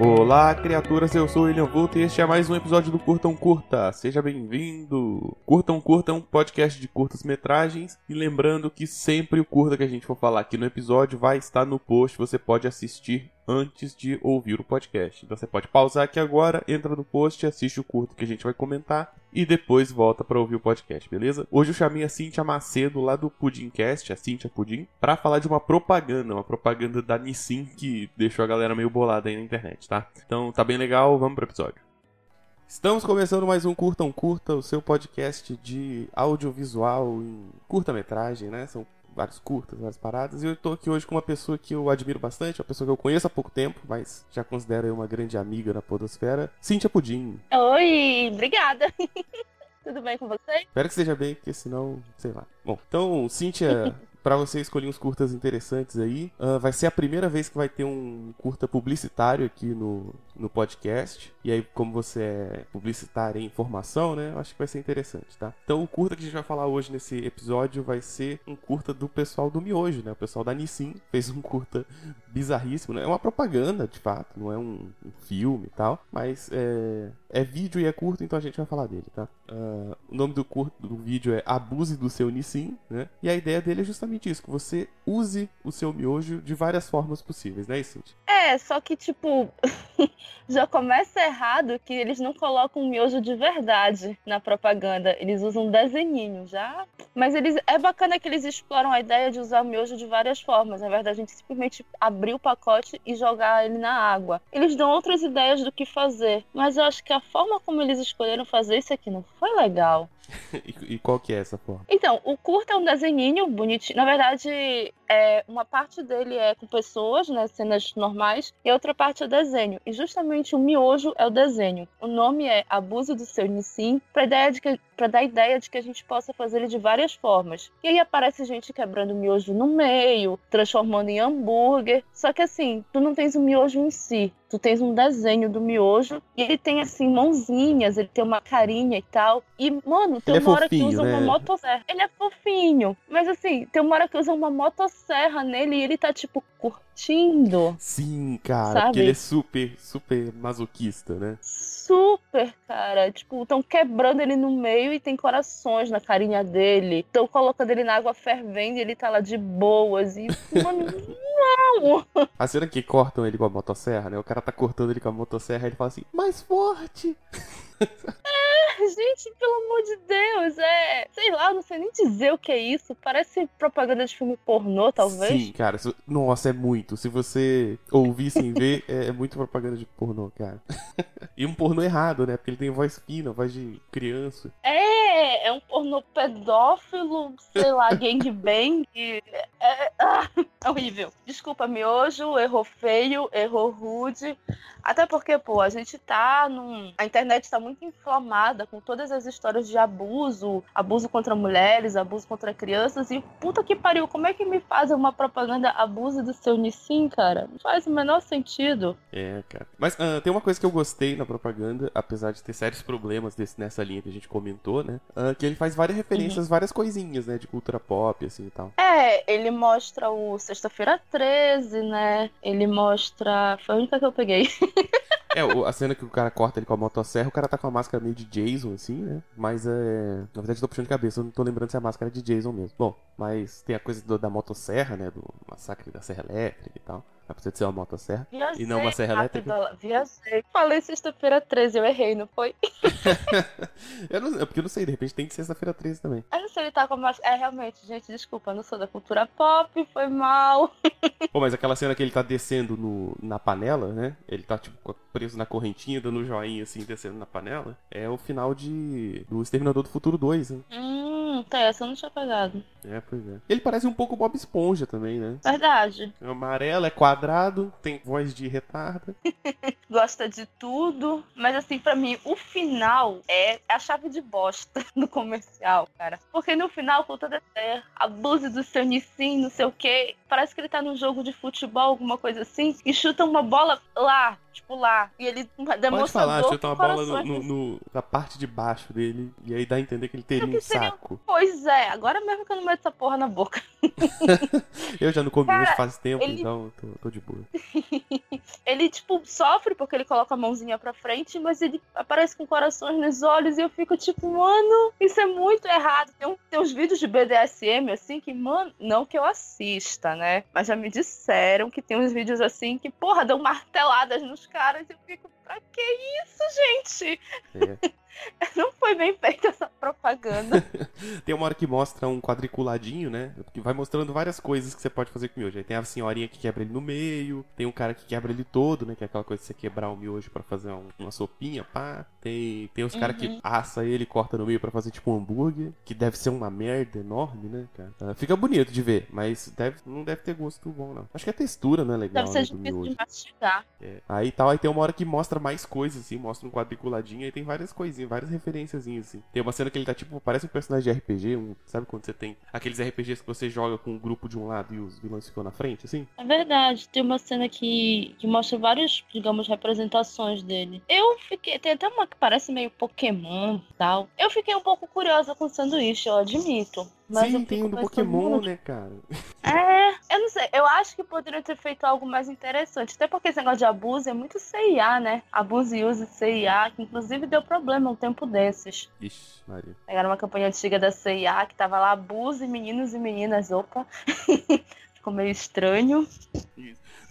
Olá, criaturas, eu sou o William Vulto e este é mais um episódio do Curtam Curta. Seja bem-vindo! Curtam Curta é um podcast de curtas metragens e lembrando que sempre o curta que a gente for falar aqui no episódio vai estar no post, você pode assistir antes de ouvir o podcast. Então você pode pausar aqui agora, entra no post, assiste o curto que a gente vai comentar e depois volta para ouvir o podcast, beleza? Hoje eu chamei a Cintia Macedo lá do Pudimcast, a Cintia Pudim, para falar de uma propaganda, uma propaganda da Nissin que deixou a galera meio bolada aí na internet, tá? Então tá bem legal, vamos pro episódio. Estamos começando mais um Curtam Curta, o seu podcast de audiovisual em curta-metragem, né? São vários curtas, várias paradas. E eu tô aqui hoje com uma pessoa que eu admiro bastante, uma pessoa que eu conheço há pouco tempo, mas já considero uma grande amiga na podosfera, Cíntia Pudim. Oi, obrigada. Tudo bem com você? Espero que esteja bem, porque senão, sei lá. Bom, então, Cíntia, para você escolher uns curtas interessantes aí. Uh, vai ser a primeira vez que vai ter um curta publicitário aqui no, no podcast. E aí, como você é publicitário em informação, né? Eu acho que vai ser interessante, tá? Então, o curta que a gente vai falar hoje nesse episódio vai ser um curta do pessoal do Miojo, né? O pessoal da Nissin fez um curta bizarríssimo, né? É uma propaganda, de fato, não é um, um filme e tal. Mas é, é vídeo e é curto, então a gente vai falar dele, tá? Uh, o nome do curto do vídeo é Abuse do seu Nissin, né? E a ideia dele é justamente isso, que você use o seu miojo de várias formas possíveis, né, Cintia? É, só que, tipo, já começa errado que eles não colocam um miojo de verdade na propaganda. Eles usam desenhinho já. Mas eles é bacana que eles exploram a ideia de usar o miojo de várias formas. Na verdade, a gente simplesmente abrir o pacote e jogar ele na água. Eles dão outras ideias do que fazer. Mas eu acho que a forma como eles escolheram fazer isso aqui não foi legal. e, qual que é essa forma? Então, o curta é um desenhinho bonitinho. Na verdade, é, uma parte dele é com pessoas, né, cenas normais, e a outra parte é desenho. E justamente o miojo é o desenho. O nome é Abuso do Seu Nissin, para ideia de que para dar a ideia de que a gente possa fazer ele de várias formas. E aí aparece gente quebrando o miojo no meio, transformando em hambúrguer. Só que assim, tu não tens o miojo em si, tu tens um desenho do miojo e ele tem assim mãozinhas, ele tem uma carinha e tal. E mano, tem ele uma é hora fofinho, que usa né? uma motosserra. Ele é fofinho, mas assim, tem uma hora que usa uma motosserra nele e ele tá tipo curtindo. Sim, cara, Sabe? porque ele é super, super masoquista, né? Super, cara. Tipo, estão quebrando ele no meio e tem corações na carinha dele. Estão colocando ele na água fervendo e ele tá lá de boas. E, mano, não! A cena que cortam ele com a motosserra, né? O cara tá cortando ele com a motosserra e ele fala assim, mais forte! Gente, pelo amor de Deus, é. Não sei nem dizer o que é isso. Parece propaganda de filme pornô, talvez. Sim, cara. Nossa, é muito. Se você ouvir sem ver, é, é muito propaganda de pornô, cara. e um pornô errado, né? Porque ele tem voz fina, voz de criança. É, é um pornô pedófilo, sei lá, gangbang. É, ah, é horrível. Desculpa, miojo, errou feio, errou rude. Até porque, pô, a gente tá num. A internet tá muito inflamada com todas as histórias de abuso, abuso contra mulheres, abuso contra crianças. E puta que pariu, como é que me fazem uma propaganda abuso do seu Nissin, cara? Não faz o menor sentido. É, cara. Mas ah, tem uma coisa que eu gostei na propaganda, apesar de ter sérios problemas desse, nessa linha que a gente comentou, né? Ah, que ele faz várias referências, várias coisinhas, né? De cultura pop, assim e tal. É, ele mostra o Sexta-feira 13, né? Ele mostra. Foi a única que eu peguei. É, a cena que o cara corta ele com a motosserra, o cara tá com a máscara meio de Jason, assim, né? Mas é. Na verdade, eu tô puxando de cabeça, eu não tô lembrando se a máscara é de Jason mesmo. Bom, mas tem a coisa do- da motosserra, né? Do massacre da Serra Elétrica e tal. Apesar de ser uma motosserra. Viajei E não uma serra rápido, elétrica? Viajei. Falei Sexta-feira 13, eu errei, não foi? eu não, é porque eu não sei, de repente tem de sexta-feira 13 também. Eu não sei ele tá com mais. É, realmente, gente, desculpa, eu não sou da cultura pop, foi mal. Pô, mas aquela cena que ele tá descendo no, na panela, né? Ele tá, tipo, preso na correntinha, dando um joinha, assim, descendo na panela. É o final de. do Exterminador do Futuro 2, né? Hum, tá, essa eu não tinha pegado. É, pois é. Ele parece um pouco Bob Esponja também, né? Verdade. É amarelo, é quadrado, tem voz de retarda. Gosta de tudo. Mas assim, pra mim, o final é a chave de bosta do comercial, cara. Porque no final, com toda essa abuse do seu Nissin, não sei o quê. Parece que ele tá num jogo de futebol, alguma coisa assim, e chuta uma bola lá, tipo lá. E ele demonstra Pode falar, dor chuta uma bola no, no- no- na parte de baixo dele, e aí dá a entender que ele teria um saco. Pois é, agora mesmo que eu não meto essa porra na boca. eu já não comi Cara, hoje faz tempo, ele- então tô, tô de boa. ele, tipo, sofre porque ele coloca a mãozinha pra frente, mas ele aparece com corações nos olhos e eu fico tipo, mano, isso é muito errado. Tem, um- tem uns vídeos de BDSM, assim, que, mano, não que eu assista, né? Mas já me disseram que tem uns vídeos assim que, porra, dão marteladas nos caras e eu fico, pra que isso, gente? É. Não foi bem feita essa propaganda. Tem uma hora que mostra um quadriculadinho, né? Que vai mostrando várias coisas que você pode fazer com o miojo. Aí tem a senhorinha que quebra ele no meio, tem um cara que quebra ele todo, né? Que é aquela coisa de você quebrar o miojo pra fazer um- uma sopinha, pá. Tem, tem os caras que Uhum. assa ele e corta no meio pra fazer tipo um hambúrguer, que deve ser uma merda enorme, né, cara? Ah, fica bonito de ver, mas deve, não deve ter gosto bom, não. Acho que a textura não é legal, Deve ser né, difícil miojo. de mastigar. É. Aí tal, aí tem uma hora que mostra mais coisas, assim, mostra um quadriculadinho, aí tem várias coisinhas, várias referenciazinhas, assim. Tem uma cena que ele tá tipo, parece um personagem de RPG, um, sabe quando você tem aqueles RPGs que você joga com um grupo de um lado e os vilões ficam na frente, assim? É verdade, tem uma cena que, que mostra várias, digamos, representações dele. Eu fiquei. Tem até uma que parece meio Pokémon e tal. Eu fiquei um pouco curiosa com o sanduíche, eu admito. Mas Sim, tem um do Pokémon, mano, né, cara? É, eu não sei. Eu acho que poderiam ter feito algo mais interessante. Até porque esse negócio de abuso é muito CIA, né? Abuso e uso de CIA, que inclusive deu problema um tempo desses. Ixi, Maria. Pegaram uma campanha antiga da CIA que tava lá, abuse meninos e meninas. Opa. Ficou meio estranho.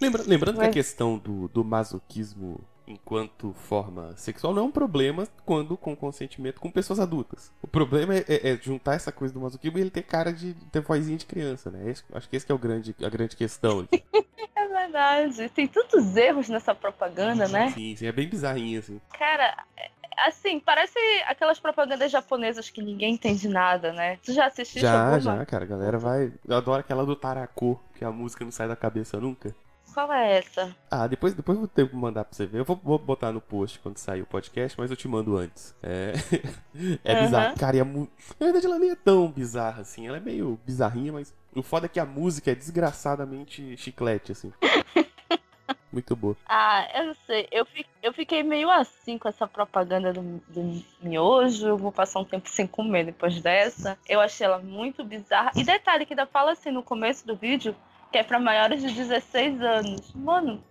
Lembra- lembrando que a Mas- questão do, do masoquismo enquanto forma sexual não é um problema quando com consentimento com pessoas adultas. O problema é, é- é juntar essa coisa do masoquismo e ele ter cara de ter vozinha de criança, né? Esse- acho que esse que é o grande, a grande questão aqui. É verdade. Tem tantos erros nessa propaganda, né? Sim, sim, é bem bizarrinho, assim. Cara, é- assim, parece aquelas propagandas japonesas que ninguém entende nada, né? Tu já assististe Já, alguma? já, cara. A galera vai. Eu adoro aquela do Tarako, que a música não sai da cabeça nunca. Qual é essa? Ah, depois, depois eu vou ter que mandar pra você ver. Eu vou, vou botar no post quando sair o podcast, mas eu te mando antes. É, é Aham. bizarro. Cara, e a mu... Na verdade, ela nem é tão bizarra assim. Ela é meio bizarrinha, mas o foda é que a música é desgraçadamente chiclete, assim. Muito boa. Ah, eu não sei. Eu, fi- eu fiquei meio assim com essa propaganda do, do miojo. Eu vou passar um tempo sem comer depois dessa. Eu achei ela muito bizarra. E detalhe que ainda fala assim no começo do vídeo que é pra maiores de 16 anos. Mano,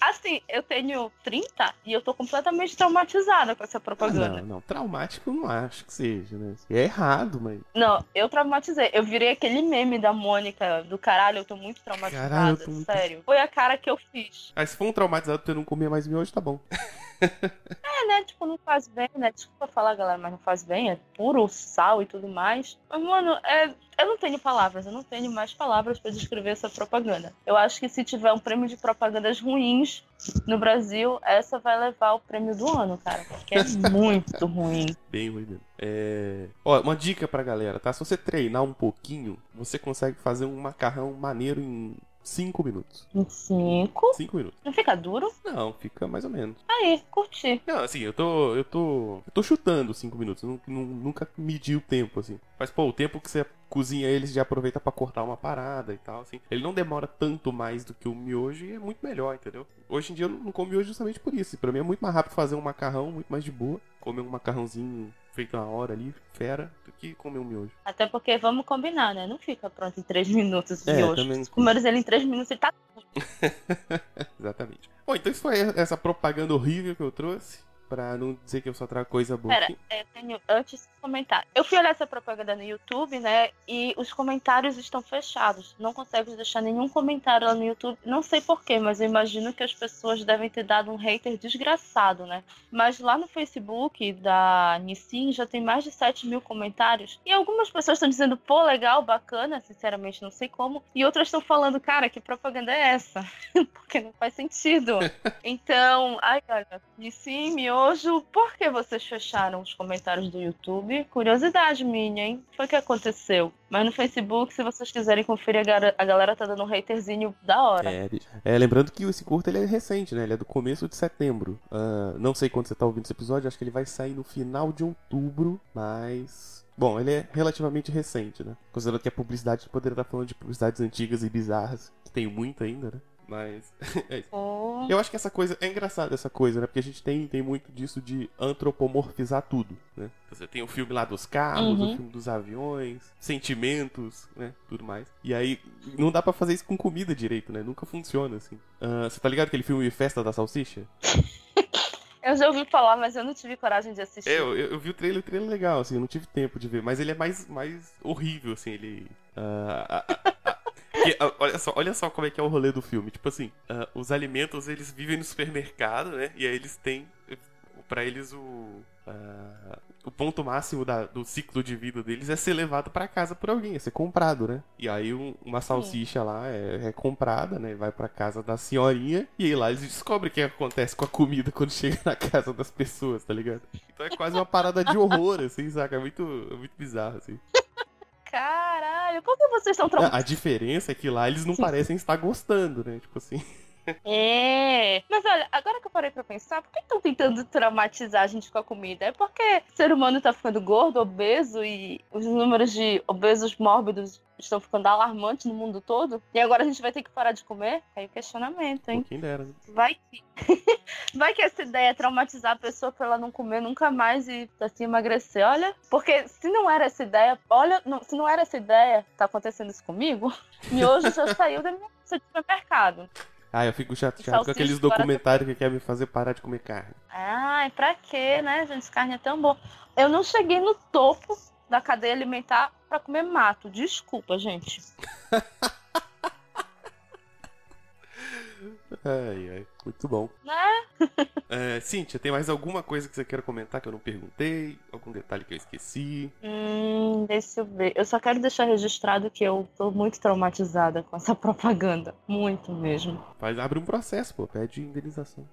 assim, eu tenho 30 e eu tô completamente traumatizada com essa Ah, propaganda. não, não. Traumático não acho que seja, né? É errado, mas. Não, eu traumatizei. Eu virei aquele meme da Mônica do caralho, eu tô muito traumatizada, Caralho, tô muito- sério. Foi a cara que eu fiz. Ah, se for um traumatizado eu não comer mais miojo, tá bom. É, né? Tipo, não faz bem, né? Desculpa falar, galera, mas não faz bem. É puro sal e tudo mais. Mas, mano, é, eu não tenho palavras. Eu não tenho mais palavras pra descrever essa propaganda. Eu acho que se tiver um prêmio de propagandas ruins no Brasil, essa vai levar o prêmio do ano, cara. Porque é muito ruim. Bem ruim mesmo. É... Ó, uma dica pra galera, tá? Se você treinar um pouquinho, você consegue fazer um macarrão maneiro em 5 minutos. Em cinco. 5 minutos. Não fica duro? Não, fica mais ou menos. Aí, curti. Não, assim, eu tô. Eu tô. Eu tô chutando 5 minutos. Eu nunca medi o tempo, assim. Mas, pô, o tempo que você cozinha ele, já aproveita pra cortar uma parada e tal, assim. Ele não demora tanto mais do que o miojo e é muito melhor, entendeu? Hoje em dia eu não como miojo justamente por isso. Pra mim é muito mais rápido fazer um macarrão, muito mais de boa. Comer um macarrãozinho feito na hora ali, fera, do que comer um miojo. Até porque vamos combinar, né? Não fica pronto em três minutos É, de hoje. também- comeres ele em três minutos, ele tá. Exatamente. Bom, então isso foi essa propaganda horrível que eu trouxe. Pra não dizer que eu só trago coisa boa. Pera, é, tenho antes de comentar. Eu fui olhar essa propaganda no YouTube, né? E os comentários estão fechados. Não consegue deixar nenhum comentário lá no YouTube. Não sei porquê, mas eu imagino que as pessoas devem ter dado um hater desgraçado, né? Mas lá no Facebook da Nissin já tem mais de 7 mil comentários. E algumas pessoas estão dizendo, pô, legal, bacana, sinceramente não sei como. E outras estão falando, cara, que propaganda é essa? Porque não faz sentido. Então, ai, olha, Nissin, Miojo, por que vocês fecharam os comentários do YouTube? Curiosidade minha, hein? Foi o que aconteceu. Mas no Facebook, se vocês quiserem conferir, a, gara- a galera tá dando um haterzinho da hora. É. É, lembrando que esse curto ele é recente, né? Ele é do começo de setembro. Ah, não sei quando você tá ouvindo esse episódio, acho que ele vai sair no final de outubro, mas. Bom, ele é relativamente recente, né? Considerando que a publicidade poderia estar falando de publicidades antigas e bizarras, que tem muito ainda, né? Mas. é isso. Oh. Eu acho que essa coisa. É engraçado essa coisa, né? Porque a gente tem, tem muito disso de antropomorfizar tudo, né? Você tem o filme lá dos carros, Uhum. o filme dos aviões, sentimentos, né? Tudo mais. E aí, não dá pra fazer isso com comida direito, né? Nunca funciona, assim. Ah, você tá ligado aquele filme Festa da Salsicha? Eu já ouvi falar, mas eu não tive coragem de assistir. É, eu, eu, vi o trailer, o trailer é legal, assim, eu não tive tempo de ver, mas ele é mais, mais horrível, assim, ele. ah, ah, ah, porque, ah, olha, só, olha só como é que é o rolê do filme. Tipo assim, ah, os alimentos eles vivem no supermercado, né? E aí eles têm. Pra eles o. ah, o ponto máximo da- do ciclo de vida deles é ser levado pra casa por alguém, é ser comprado, né? E aí um- uma salsicha lá é, é comprada, né? Vai pra casa da senhorinha e aí lá eles descobrem o que acontece com a comida quando chega na casa das pessoas, tá ligado? Então é quase uma parada de horror, assim, saca? É muito, é muito bizarro, assim. Caralho, que vocês estão traumatizados? a diferença é que lá eles não parecem estar gostando, né? Tipo assim. É. Mas olha, agora que eu parei pra pensar, por que estão tentando traumatizar a gente com a comida? É porque o ser humano tá ficando gordo, obeso e os números de obesos mórbidos estão ficando alarmantes no mundo todo? E agora a gente vai ter que parar de comer? Aí o questionamento, hein? Quem dera, né? Vai que. Vai que essa ideia é traumatizar a pessoa pra ela não comer nunca mais e assim emagrecer. Olha, porque se não era essa ideia, olha, não- se não era essa ideia, tá acontecendo isso comigo, miojo já saiu da minha de supermercado. Ah, eu fico chateado com aqueles documentários que querem me fazer parar de comer carne. Ai, pra quê, né, gente? Carne é tão bom. Eu não cheguei no topo da cadeia alimentar pra comer mato. Desculpa, gente. Ai, ai, muito bom. Né? É, Cíntia, tem mais alguma coisa que você queira comentar que eu não perguntei? Algum detalhe que eu esqueci? Hum, deixa eu ver. Eu só quero deixar registrado que eu tô muito traumatizada com essa propaganda. Muito mesmo. Faz, abre um processo, pô, pede indenização.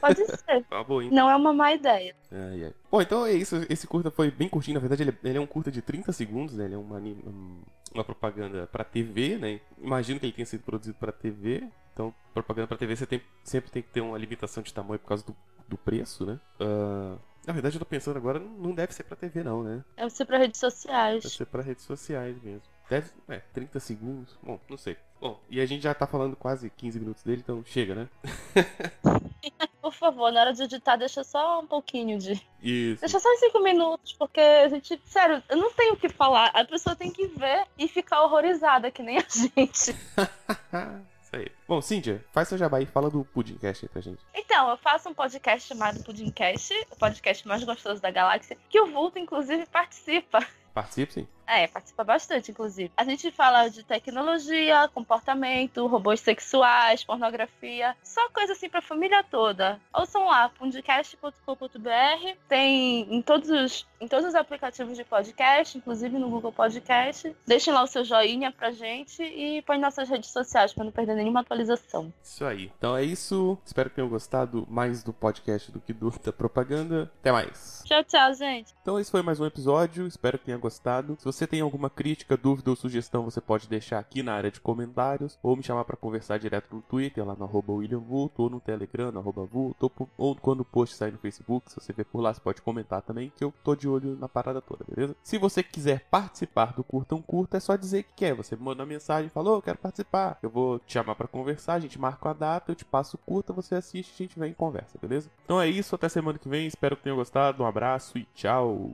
Pode ser. Tá bom, hein? Não é uma má ideia. Ai, ai. Bom, então é isso. Esse curta foi bem curtinho. Na verdade, ele, é- ele é um curta de 30 segundos, né? Ele é uma, um- uma propaganda pra TV, né? Imagino que ele tenha sido produzido pra TV. Então, propaganda pra TV você tem- sempre tem que ter uma limitação de tamanho por causa do, do preço, né? Ah, na verdade, eu tô pensando agora, não deve ser pra TV, não, né? Deve ser pra redes Deve sociais. ser pra redes sociais mesmo. Deve. É, 30 segundos. Bom, não sei. Bom, e a gente já tá falando quase 15 minutos dele, então chega, né? Por favor, na hora de editar, deixa só um pouquinho de. Isso. Deixa só em cinco minutos, porque a gente. Sério, eu não tenho o que falar. A pessoa tem que ver e ficar horrorizada, que nem a gente. Isso aí. Bom, Cíntia, faz seu jabá e fala do Pudimcast aí pra gente. Então, eu faço um podcast chamado Pudimcast, o podcast mais gostoso da galáxia, que o Vulto, inclusive, participa. Participe, sim. É, participa bastante, inclusive. A gente fala de tecnologia, comportamento, robôs sexuais, pornografia, só coisa assim pra família toda. Ouçam lá, pundicast.com.br, tem em todos, os, em todos os aplicativos de podcast, inclusive no Google Podcast. Deixem lá o seu joinha pra gente e põe nossas redes sociais pra não perder nenhuma atualização. Isso aí. Então é isso. Espero que tenham gostado mais do podcast do que do, da propaganda. Até mais. Tchau, tchau, gente. Então esse foi mais um episódio. Espero que tenha gostado. Se você tem alguma crítica, dúvida ou sugestão, você pode deixar aqui na área de comentários ou me chamar pra conversar direto no Twitter, lá no arroba William Vulto, ou no Telegram, no Vulto, ou, quando o post sair no Facebook, se você ver por lá, você pode comentar também, que eu tô de olho na parada toda, beleza? Se você quiser participar do Curtão Curta, é só dizer que quer. Você manda uma mensagem fala, "Ô, eu quero participar. Eu vou te chamar pra conversar, a gente marca a data, eu te passo o curta, você assiste, a gente vem e conversa, beleza? Então é isso, até semana que vem, espero que tenham gostado, um abraço e tchau!